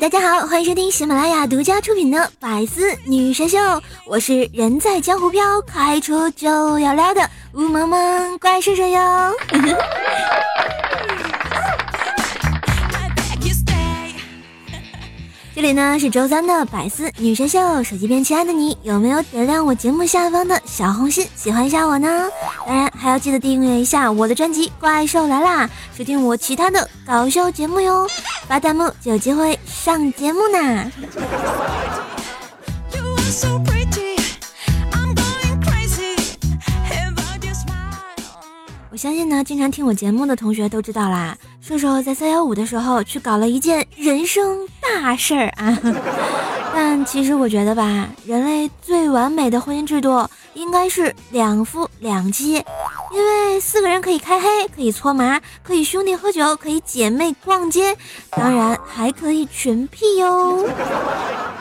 大家好，欢迎收听喜马拉雅独家出品的《百思女神秀》，我是人在江湖飘，开车就要撩的吴萌萌怪兽兽哟。这里呢是周三的百思女神秀，手机边亲爱的你有没有点亮我节目下方的小红心，喜欢一下我呢？当然还要记得订阅一下我的专辑《怪兽来啦》，收听我其他的搞笑节目哟，发弹幕就有机会上节目呢。我相信呢，经常听我节目的同学都知道啦，瘦瘦在三幺五的时候去搞了一件人生大事儿啊。但其实我觉得吧，人类最完美的婚姻制度应该是两夫两妻，因为四个人可以开黑，可以搓麻，可以兄弟喝酒，可以姐妹逛街，当然还可以群 P 哟。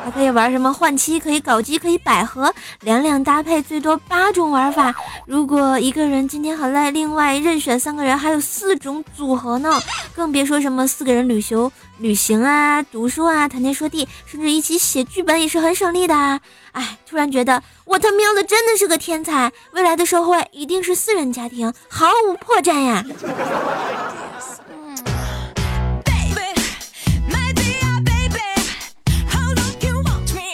还可以玩什么换妻，可以搞基，可以百合，两两搭配最多八种玩法。如果一个人今天很累，另外任选三个人，还有四种组合呢。更别说什么四个人旅行、旅行啊、读书啊、谈天说地，甚至一起写剧本也是很省力的啊。哎，突然觉得我他喵的真的是个天才，未来的社会一定是四人家庭，毫无破绽呀。Baby, my dear baby, how long you want me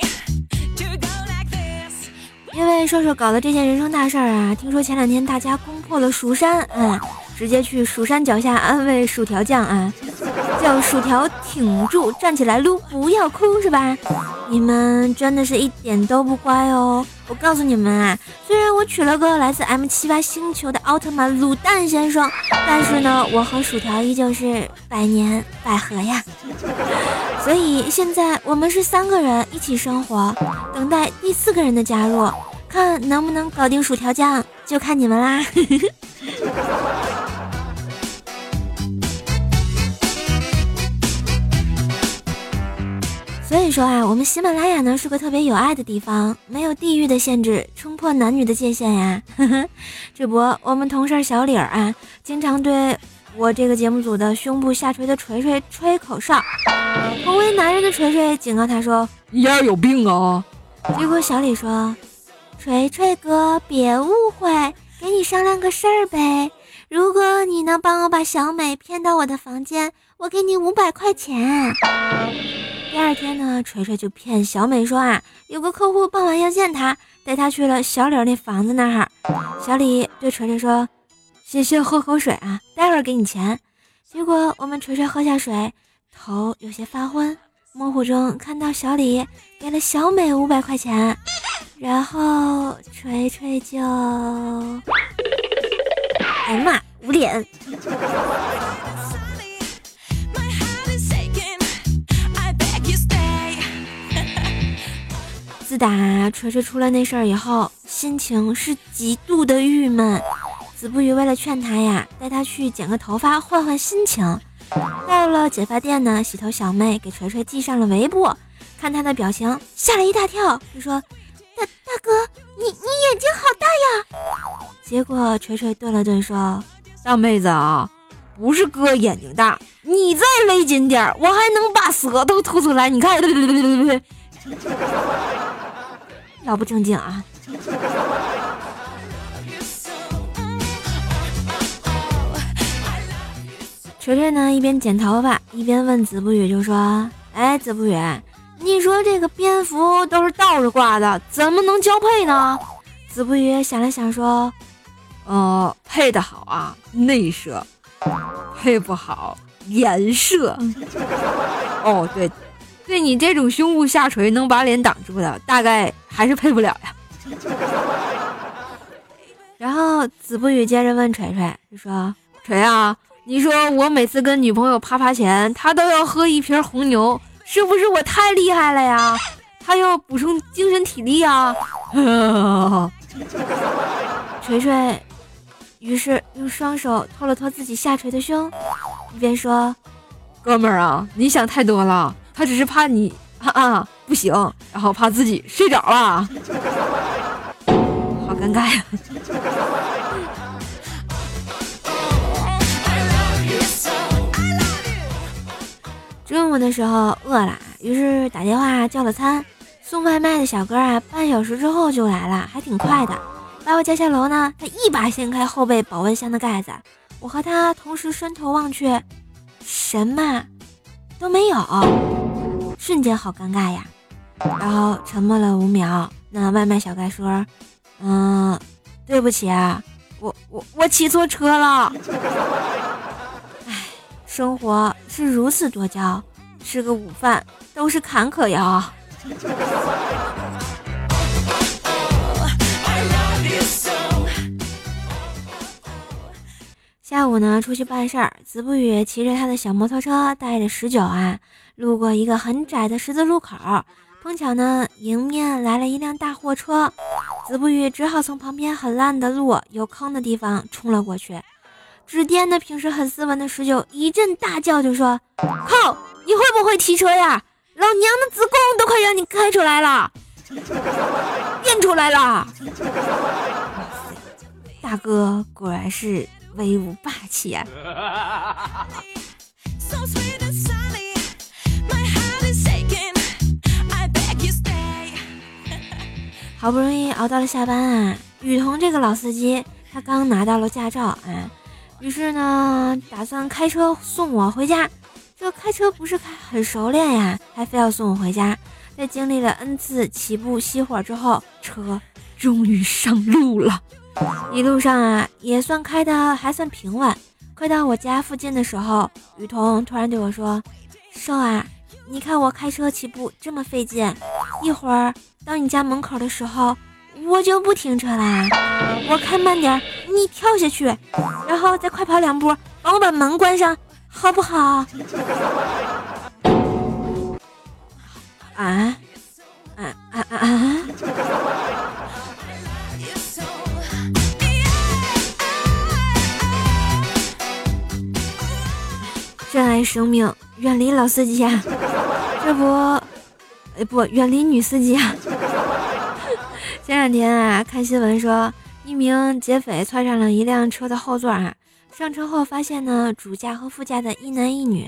to go like this? 因为瘦瘦搞的这件人生大事儿啊，听说前两天大家攻破了蜀山，嗯，直接去蜀山脚下安慰薯条酱啊，叫薯条挺住，站起来撸，不要哭，是吧？你们真的是一点都不乖哦！我告诉你们啊，虽然我娶了个来自 M 七八星球的奥特曼卤蛋先生，但是呢，我和薯条依旧是百年百合呀。所以现在我们是三个人一起生活，等待第四个人的加入，看能不能搞定薯条酱，就看你们啦。说啊，我们喜马拉雅呢是个特别有爱的地方，没有地域的限制，冲破男女的界限呀。这不，我们同事小李儿啊，经常对我这个节目组的胸部下垂的锤锤吹口哨，同为男人的锤锤警告他说你丫有病啊！结果小李说：“锤锤哥，别误会，给你商量个事儿呗。如果你能帮我把小美骗到我的房间，我给你五百块钱。”第二天呢，锤锤就骗小美说啊，有个客户傍晚要见他，带他去了小李那房子那儿。小李对锤锤说：“先先喝口水啊，待会儿给你钱。”结果我们锤锤喝下水，头有些发昏，模糊中看到小李给了小美五百块钱，然后锤锤就，哎呀妈，捂脸。自打锤锤出了那事儿以后，心情是极度的郁闷。子不语为了劝他呀，带他去剪个头发，换换心情。到了剪发店呢，洗头小妹给锤锤系上了围布，看他的表情，吓了一大跳，就说：“大大哥，你你眼睛好大呀！”结果锤锤顿了顿说大妹子啊，不是哥眼睛大，你再勒紧点，我还能把舌头吐出来。你看，对对对，：“ 老不正经啊！”锤锤呢一边剪头发一边问子不语，就说：“哎，子不语，你说这个蝙蝠都是倒着挂的，怎么能交配呢？”子不语想了想说呃，配的好啊，内射；配不好，颜射。哦，对，对你这种胸部下垂能把脸挡住的，大概还是配不了呀。：“然后子不语接着问锤锤，就说锤啊，你说我每次跟女朋友啪啪前，她都要喝一瓶红牛，是不是我太厉害了呀？她要补充精神体力啊。锤锤于是用双手托了托自己下垂的胸，一边说哥们儿啊，你想太多了，他只是怕你啊啊不行，然后怕自己睡着了。好尴尬呀！中午的时候饿了，于是打电话叫了餐。送外卖的小哥啊，半小时之后就来了，还挺快的。把我叫下楼呢，他一把掀开后备保温箱的盖子，我和他同时伸头望去，什么都没有，瞬间好尴尬呀。然后沉默了五秒，那外卖小哥说：“嗯，对不起啊，我我我骑错车了。”哎，生活是如此多娇，吃个午饭都是坎坷呀。下午呢，出去办事儿，子不语骑着他的小摩托车，带着十九啊，路过一个很窄的十字路口，碰巧呢，迎面来了一辆大货车，子不语只好从旁边很烂的路、有坑的地方冲了过去。只颠的平时很斯文的十九一阵大叫，就说：“靠，你会不会骑车呀？老娘的子宫都快让你开出来了，变出来了！”大哥果然是。威武霸气呀、啊. 好不容易熬到了下班啊，雨桐这个老司机，他刚拿到了驾照啊，于是呢，打算开车送我回家。这开车不是开很熟练呀，还非要送我回家。在经历了 n 次起步熄火之后，车终于上路了。一路上啊，也算开的还算平稳。快到我家附近的时候，雨桐突然对我说：“瘦啊，你看我开车起步这么费劲，一会儿到你家门口的时候，我就不停车啦。我开慢点，你跳下去，然后再快跑两步，帮我把门关上，好不好？”啊生命，远离老司机啊！这不，哎不，远离女司机啊！前两天啊，看新闻说，一名劫匪窜上了一辆车的后座啊，上车后发现呢，主驾和副驾的一男一女，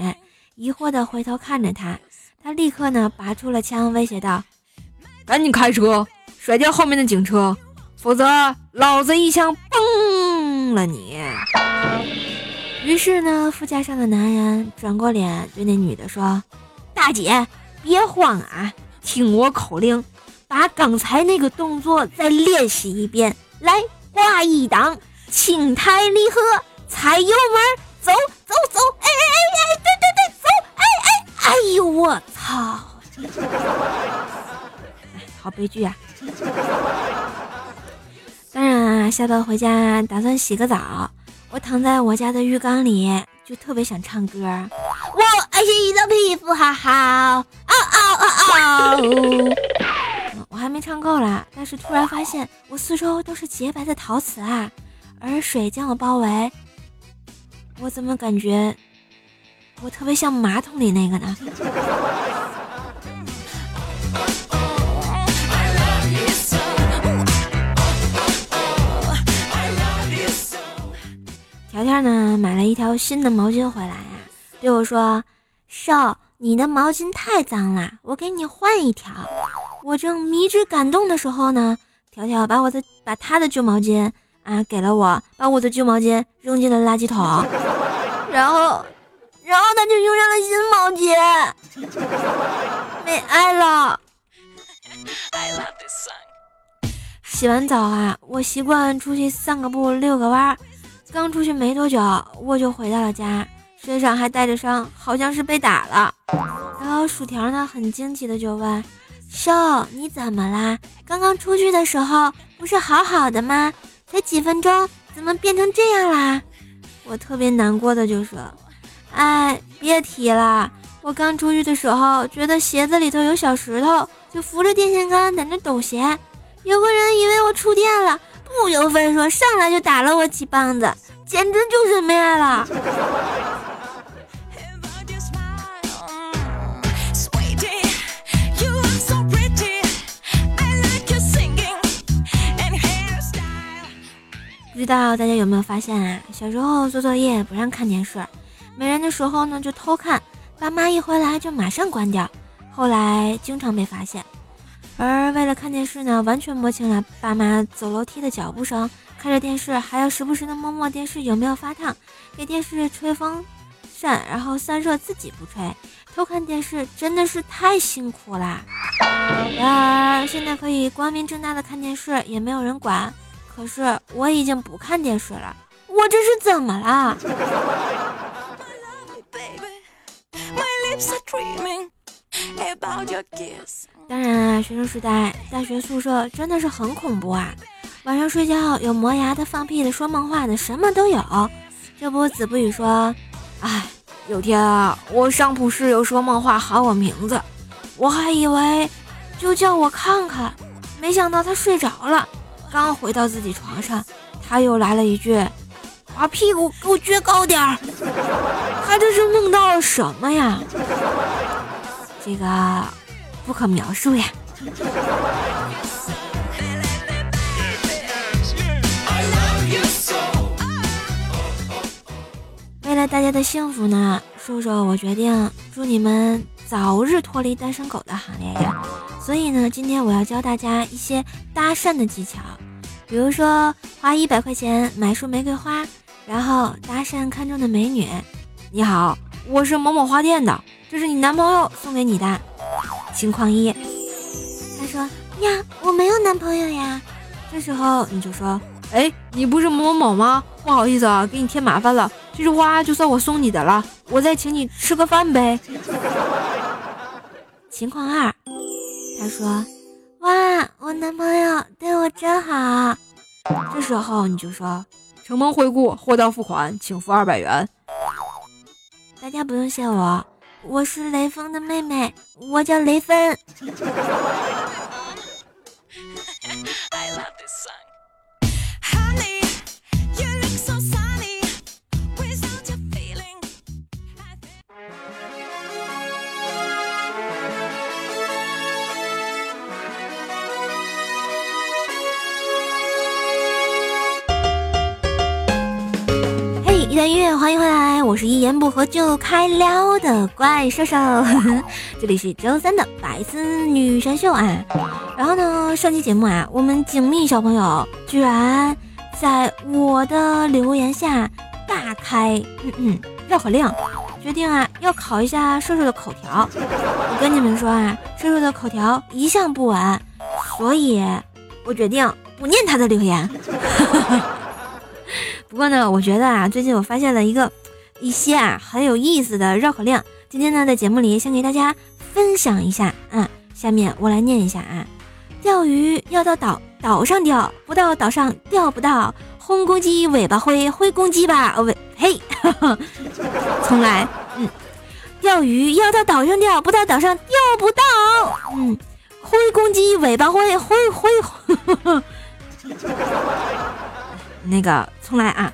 疑惑的回头看着他，他立刻呢拔出了枪，威胁道：“赶紧开车，甩掉后面的警车，否则老子一枪崩了你！”于是呢，副驾上的男人转过脸对那女的说：“大姐，别慌啊，听我口令，把刚才那个动作再练习一遍。来，挂一档，轻抬离合，踩油门，走走走！哎哎哎哎，对对对，走！哎哎，哎呦我操！好悲剧啊！当然啊，下班回家打算洗个澡。我躺在我家的浴缸里，就特别想唱歌。我爱洗澡，皮肤好好，哦哦哦哦。我还没唱够啦，但是突然发现我四周都是洁白的陶瓷啊，而水将我包围。我怎么感觉我特别像马桶里那个呢？条条呢买了一条新的毛巾回来呀、啊，对我说：“少，你的毛巾太脏了，我给你换一条。”我正迷之感动的时候呢，条条把我的把他的旧毛巾啊给了我，把我的旧毛巾扔进了垃圾桶，然后，然后他就用上了新毛巾，没爱了。洗完澡啊，我习惯出去散个步，遛个弯儿。刚出去没多久，我就回到了家，身上还带着伤，好像是被打了。然后薯条呢，很惊奇的就问：“瘦，你怎么啦？刚刚出去的时候不是好好的吗？才几分钟，怎么变成这样啦？”我特别难过的就说：“哎，别提了，我刚出去的时候觉得鞋子里头有小石头，就扶着电线杆在那抖鞋，有个人以为我触电了，不由分说上来就打了我几棒子，简直就是灭了。不知道大家有没有发现啊？小时候做作业不让看电视，没人的时候呢就偷看，爸妈一回来就马上关掉，后来经常被发现。而为了看电视呢，完全摸清了爸妈走楼梯的脚步声，看着电视还要时不时的摸摸电视有没有发烫，给电视吹风扇，然后散热自己不吹。偷看电视真的是太辛苦啦！然而现在可以光明正大的看电视，也没有人管。可是我已经不看电视了，我这是怎么了？当然啊，学生时代，大学宿舍真的是很恐怖啊！晚上睡觉有磨牙的、放屁的、说梦话的，什么都有。这不，子不语说：“哎，有天啊，我上铺室友说梦话喊我名字，我还以为就叫我看看，没想到他睡着了。刚回到自己床上，他又来了一句：‘把屁股给我撅高点儿。’他这是梦到了什么呀？这个不可描述呀。为了大家的幸福呢，叔叔我决定祝你们早日脱离单身狗的行列呀！所以呢，今天我要教大家一些搭讪的技巧，比如说花一百块钱买束玫瑰花，然后搭讪看中的美女。你好，我是某某花店的，这是你男朋友送给你的。情况一，他说呀，我没有男朋友呀。这时候你就说，哎，你不是某某某吗？不好意思啊，给你添麻烦了，这束花就算我送你的了，我再请你吃个饭呗。情况二，他说哇，我男朋友对我真好。这时候你就说，承蒙惠顾，货到付款，请付二百元。大家不用谢我，我是雷锋的妹妹，我叫雷锋。I love this song. 音乐，欢迎回来，我是一言不合就开撩的怪兽兽，这里是周三的百思女神秀啊。然后呢，上期节目啊，我们景蜜小朋友居然在我的留言下大开嗯嗯绕口令，决定啊要考一下瘦瘦的口条。我跟你们说啊，瘦瘦的口条一向不稳，所以我决定不念他的留言。不过呢，我觉得啊，最近我发现了一个一些啊很有意思的绕口令，今天呢在节目里先给大家分享一下啊。下面我来念一下啊，钓鱼要到岛岛上钓，不到岛上钓不到。轰公鸡尾巴灰，灰公鸡吧，哦喂，嘿，重来，嗯，钓鱼要到岛上钓，不到岛上钓不到，嗯，灰公鸡尾巴灰，灰灰。那个重来啊！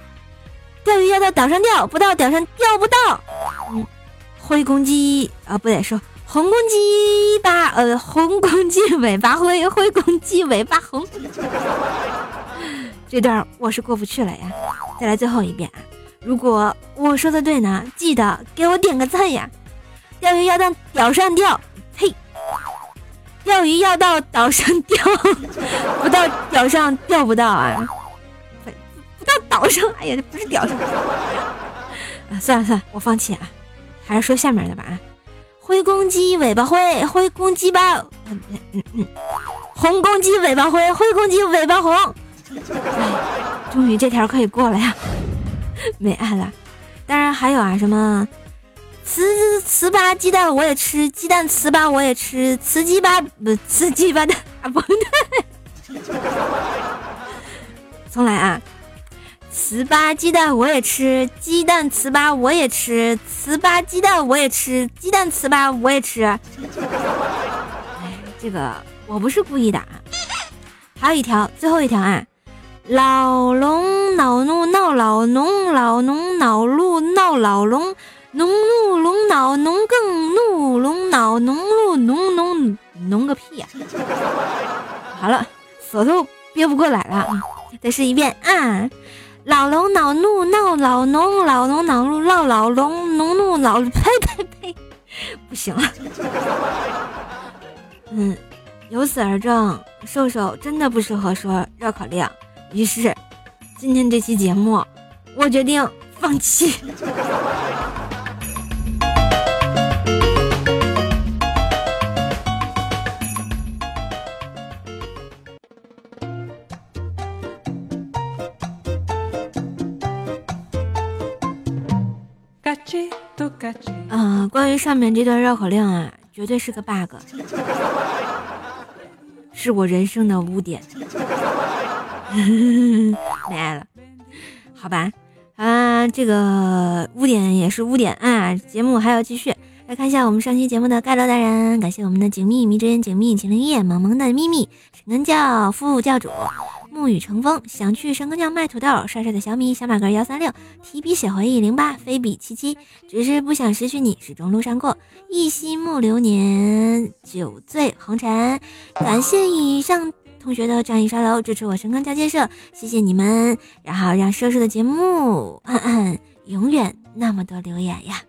钓鱼要到岛上钓，不到岛上钓不到。嗯，灰公鸡啊，不对，说红公鸡吧，呃，红公鸡尾巴灰，灰公鸡尾巴红。这段我是过不去了呀！再来最后一遍啊！如果我说的对呢，记得给我点个赞呀！钓鱼要到岛上钓，嘿，钓鱼要到岛上钓，不到岛上钓不到啊！屌上，哎呀，这不是屌上 啊！算了算了，我放弃啊，还是说下面的吧啊。灰公鸡尾巴灰，灰公鸡吧，嗯嗯嗯，红公鸡尾巴灰，灰公鸡尾巴红。哎，终于这条可以过了呀，没爱了。当然还有啊，什么糍糍粑鸡蛋我也吃，鸡蛋糍粑我也吃，糍鸡巴不糍鸡巴蛋啊不对，重来啊。糍粑鸡蛋我也吃，鸡蛋糍粑我也吃，糍粑鸡蛋我也吃，鸡蛋糍粑我也吃。这个我不是故意的啊。还有一条，最后一条啊，老龙恼怒闹老农，老农恼怒闹老龙，农怒龙恼农更怒，龙恼农怒农农农个屁呀、好了，舌头憋不过来了，啊再试一遍啊。老龙恼怒闹老农，老农恼怒闹老龙，农怒老呸呸呸，不行了。嗯，由此而证，瘦瘦真的不适合说绕口令。于是，今天这期节目，我决定放弃。啊、关于上面这段绕口令啊，绝对是个 bug，是我人生的污点。没爱了，好吧，啊，这个污点也是污点啊。节目还要继续，来看一下我们上期节目的盖楼大人，感谢我们的景蜜迷之音景蜜秦灵叶萌萌的咪咪神根教副教主。沐雨成风，想去神根教卖土豆，帅帅的小米小马哥幺三六，提笔写回忆零八，非比七七，只是不想失去你，始终路上过，一夕暮流年，酒醉红尘。感谢以上同学的仗义刷楼，支持我神坑教建设，谢谢你们，然后让奢侈的节目，嗯嗯，永远那么多留言呀。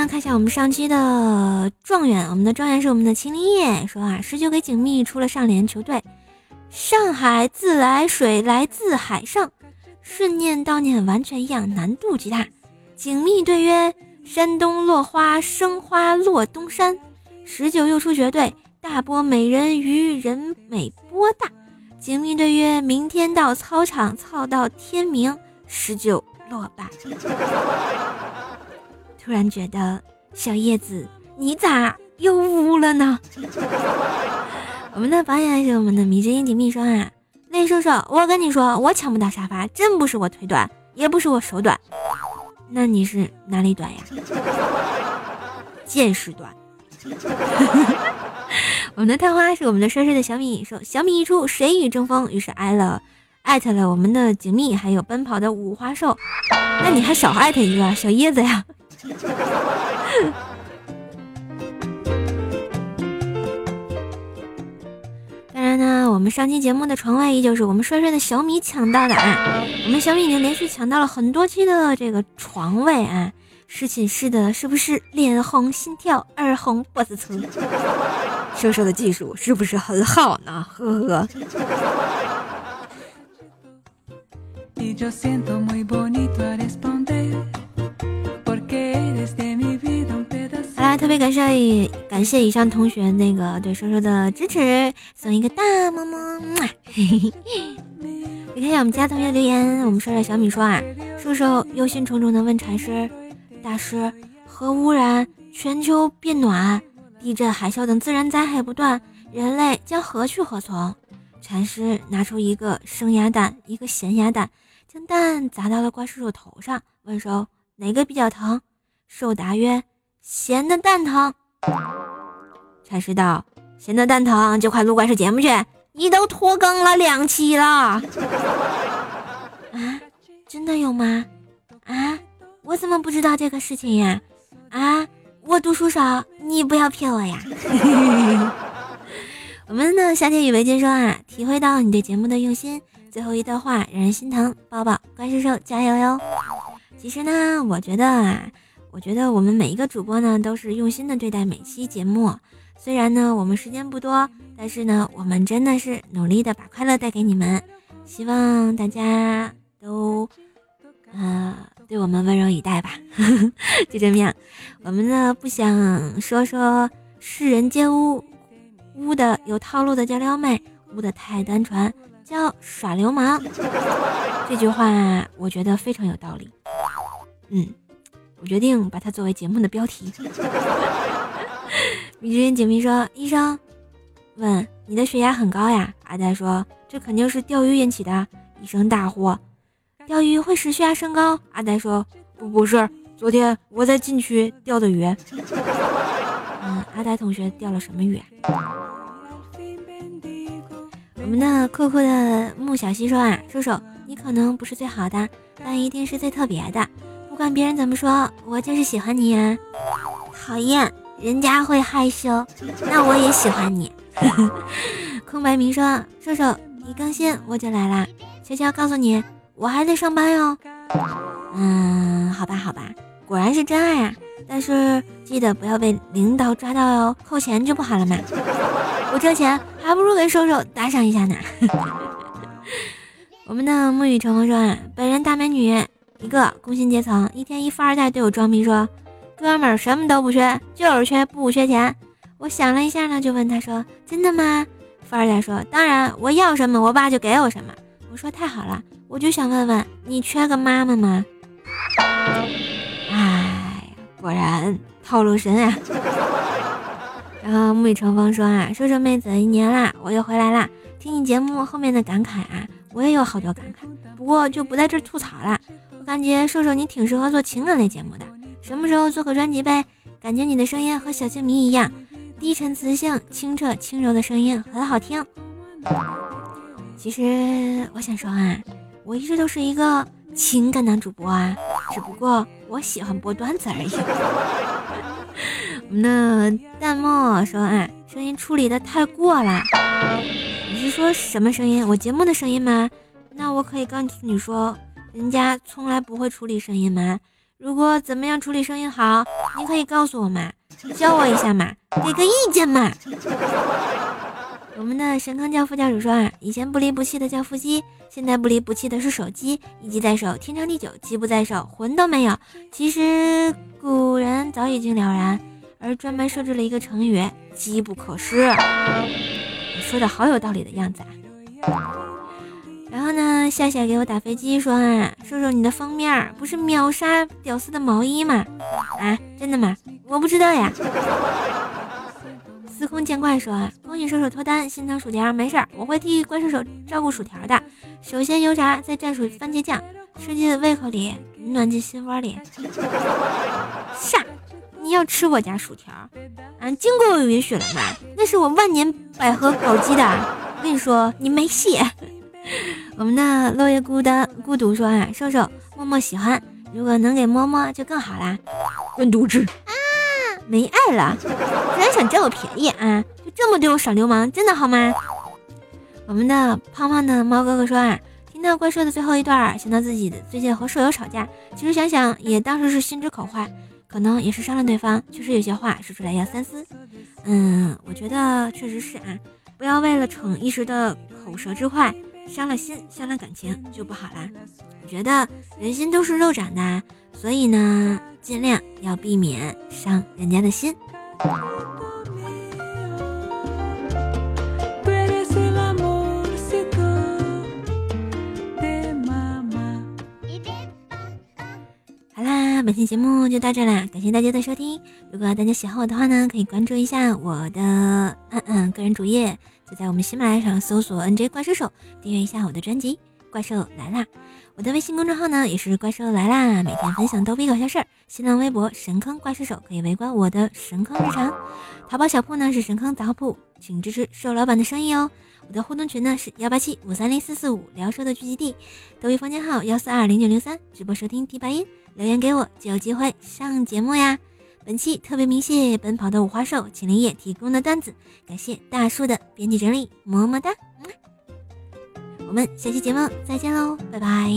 呢，看一下我们上期的状元，我们的状元是我们的秦林叶，说啊，十九给景蜜出了上联球队，上海自来水来自海上，顺念倒念完全一样，难度极大。景蜜对曰：山东落花生花落东山。十九又出绝对，大波美人鱼人美波大。景蜜对曰：明天到操场操到天明。十九落败。突然觉得小叶子，你咋又污了呢？我们的榜眼是我们的迷之音锦蜜说啊，那叔叔，我跟你说，我抢不到沙发，真不是我腿短，也不是我手短，那你是哪里短呀？见识短。我们的探花是我们的帅帅的小米说，小米一出，谁与争锋？于是挨了。艾特了我们的锦觅，还有奔跑的五花兽，那你还少艾特一个小叶子呀？当然呢，我们上期节目的床位依旧是我们帅帅的小米抢到的啊！我们小米已经连续抢到了很多期的这个床位啊！是寝室的，是不是脸红心跳，耳红脖子粗？瘦瘦的技术是不是很好呢？呵呵。别感谢以感谢以上同学那个对叔叔的支持，送一个大么么。嘿嘿嘿你看一下我们家同学留言，我们帅帅小米说啊，叔叔忧心忡忡的问禅师，大师，核污染、全球变暖、地震、海啸等自然灾害不断，人类将何去何从？禅师拿出一个生鸭蛋，一个咸鸭蛋，将蛋砸到了怪叔叔头上，问说哪个比较疼？兽答曰：咸的蛋疼。禅师道：咸的蛋疼就快录怪兽节目去，你都拖更了两期了。啊，真的有吗？啊，我怎么不知道这个事情呀？啊，我读书少，你不要骗我呀。我们的夏天语为坚说啊，体会到你对节目的用心，最后一段话让人心疼，抱抱，怪兽兽加油哟！其实呢，我觉得啊，我觉得我们每一个主播呢都是用心的对待每期节目，虽然呢我们时间不多，但是呢我们真的是努力的把快乐带给你们，希望大家都，呃，对我们温柔以待吧，就这么样。我们呢不想说说世人皆污。污的有套路的叫撩妹，污的太单纯叫耍流氓。这句话我觉得非常有道理。嗯，我决定把它作为节目的标题。米之音解密说：“医生问你的血压很高呀？”阿呆说：“这肯定是钓鱼引起的。”医生大呼：“钓鱼会使血压升高？”阿呆说：“不不是，昨天我在禁区钓的鱼。”嗯阿呆同学钓了什么鱼啊？我们的酷酷的穆小西说啊，叔叔，你可能不是最好的，但一定是最特别的。不管别人怎么说，我就是喜欢你呀。讨厌，人家会害羞，那我也喜欢你。空白明说，瘦瘦，一更新我就来啦。悄悄告诉你，我还在上班哟。嗯，好吧，好吧，果然是真爱啊！但是记得不要被领导抓到哟，扣钱就不好了嘛。我挣钱还不如给瘦瘦打赏一下呢。我们的沐雨橙风说啊，本人大美女一个，工薪阶层，一天一富二代对我装逼说，哥们儿什么都不缺，就是缺不缺钱。我想了一下呢，就问他说，真的吗？富二代说，当然，我要什么我爸就给我什么。我说太好了，我就想问问你缺个妈妈吗？哎，果然套路深啊。然后沐雨成风说啊，瘦瘦妹子一年啦，我又回来啦。听你节目后面的感慨啊，我也有好多感慨，不过就不在这吐槽了。我感觉瘦瘦你挺适合做情感类节目的，什么时候做个专辑呗？感觉你的声音和小青迷一样，低沉磁性、清澈轻柔的声音很好听。其实我想说啊，我一直都是一个情感男主播啊，只不过我喜欢播段子而已。我们的弹幕说啊，声音处理的太过了。你是说什么声音？我节目的声音吗？那我可以告诉你说，人家从来不会处理声音吗？如果怎么样处理声音好，你可以告诉我嘛，教我一下嘛，给个意见嘛。我们的神坑教副教主说啊，以前不离不弃的叫夫妻，现在不离不弃的是手机，一机在手，天长地久；机不在手，魂都没有。其实古人早已经了然，而专门设置了一个成语“机不可失”。你说的好有道理的样子啊。然后呢，夏夏给我打飞机说啊，叔叔你的封面不是秒杀屌丝的毛衣吗？啊，真的吗？我不知道呀。司空见惯说啊，恭喜射手脱单，心疼薯条，没事儿，我会替怪兽手照顾薯条的。首先油炸，再蘸薯番茄酱，吃进胃口里，暖进心窝里。下？你要吃我家薯条？啊，经过我允许了吗？那是我万年百合烤鸡的。我跟你说，你没戏。我们的落叶孤单孤独说啊，瘦瘦默默喜欢，如果能给摸摸就更好啦。滚犊子！没爱了，居然想占我便宜啊！就这么对我耍流氓，真的好吗？我们的胖胖的猫哥哥说啊，听到怪兽的最后一段，想到自己的最近和舍友吵架，其实想想也当时是心直口快，可能也是伤了对方，确实有些话说出来要三思。嗯，我觉得确实是啊，不要为了逞一时的口舌之快，伤了心，伤了感情就不好啦。我觉得人心都是肉长的，所以呢。尽量要避免伤人家的心。本期节目就到这啦，感谢大家的收听。如果大家喜欢我的话呢，可以关注一下我的嗯嗯个人主页，就在我们喜马拉雅上搜索 “nj 怪兽手”，订阅一下我的专辑《怪兽来啦》。我的微信公众号呢也是怪兽来啦，每天分享逗逼搞笑事儿。新浪微博神坑怪兽手可以围观我的神坑日常。淘宝小铺呢是神坑杂货铺，请支持瘦老板的生意哦。我的互动群呢是幺八七五三零四四五，聊兽的聚集地。抖音房间号幺四二零九零三，直播收听第八音，留言给我就有机会上节目呀。本期特别鸣谢奔跑的五花兽秦林野提供的段子，感谢大树的编辑整理，么么哒。我们下期节目再见喽，拜拜。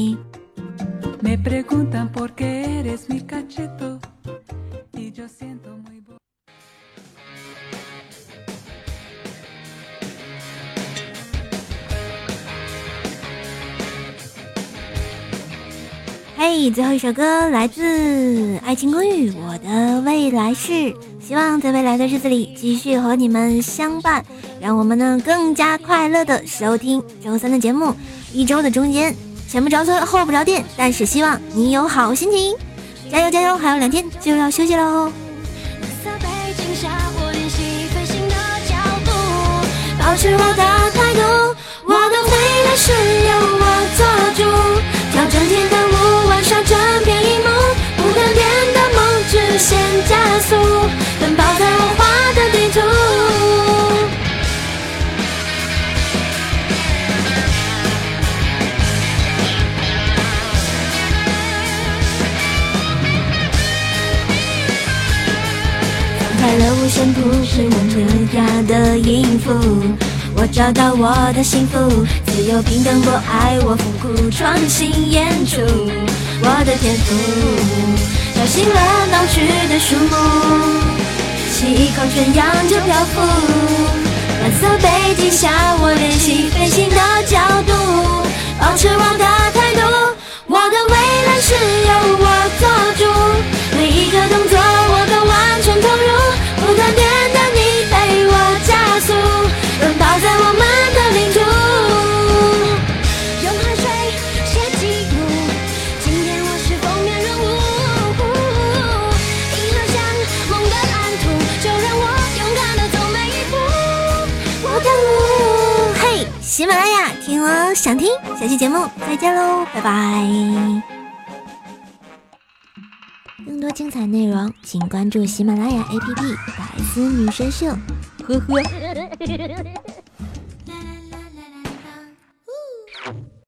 嘿，最后一首歌来自《爱情公寓》，我的未来是。希望在未来的日子里继续和你们相伴，让我们呢更加快乐的收听周三的节目。一周的中间，前不着村后不着店，但是希望你有好心情，加油加油！还有两天就要休息喽。保持我的态度，我的未来是由我做是我们家的音符。我找到我的幸福，自由平等博爱我复古创新演出，我的天赋叫醒了闹区的树木，吸一口纯氧就漂浮。蓝色背景下，我练习飞行的角度，保持我的态度。我的未来是由我想听，下期节目再见喽，拜拜。更多精彩内容，请关注喜马拉雅 APP《百思女神秀》。呵呵。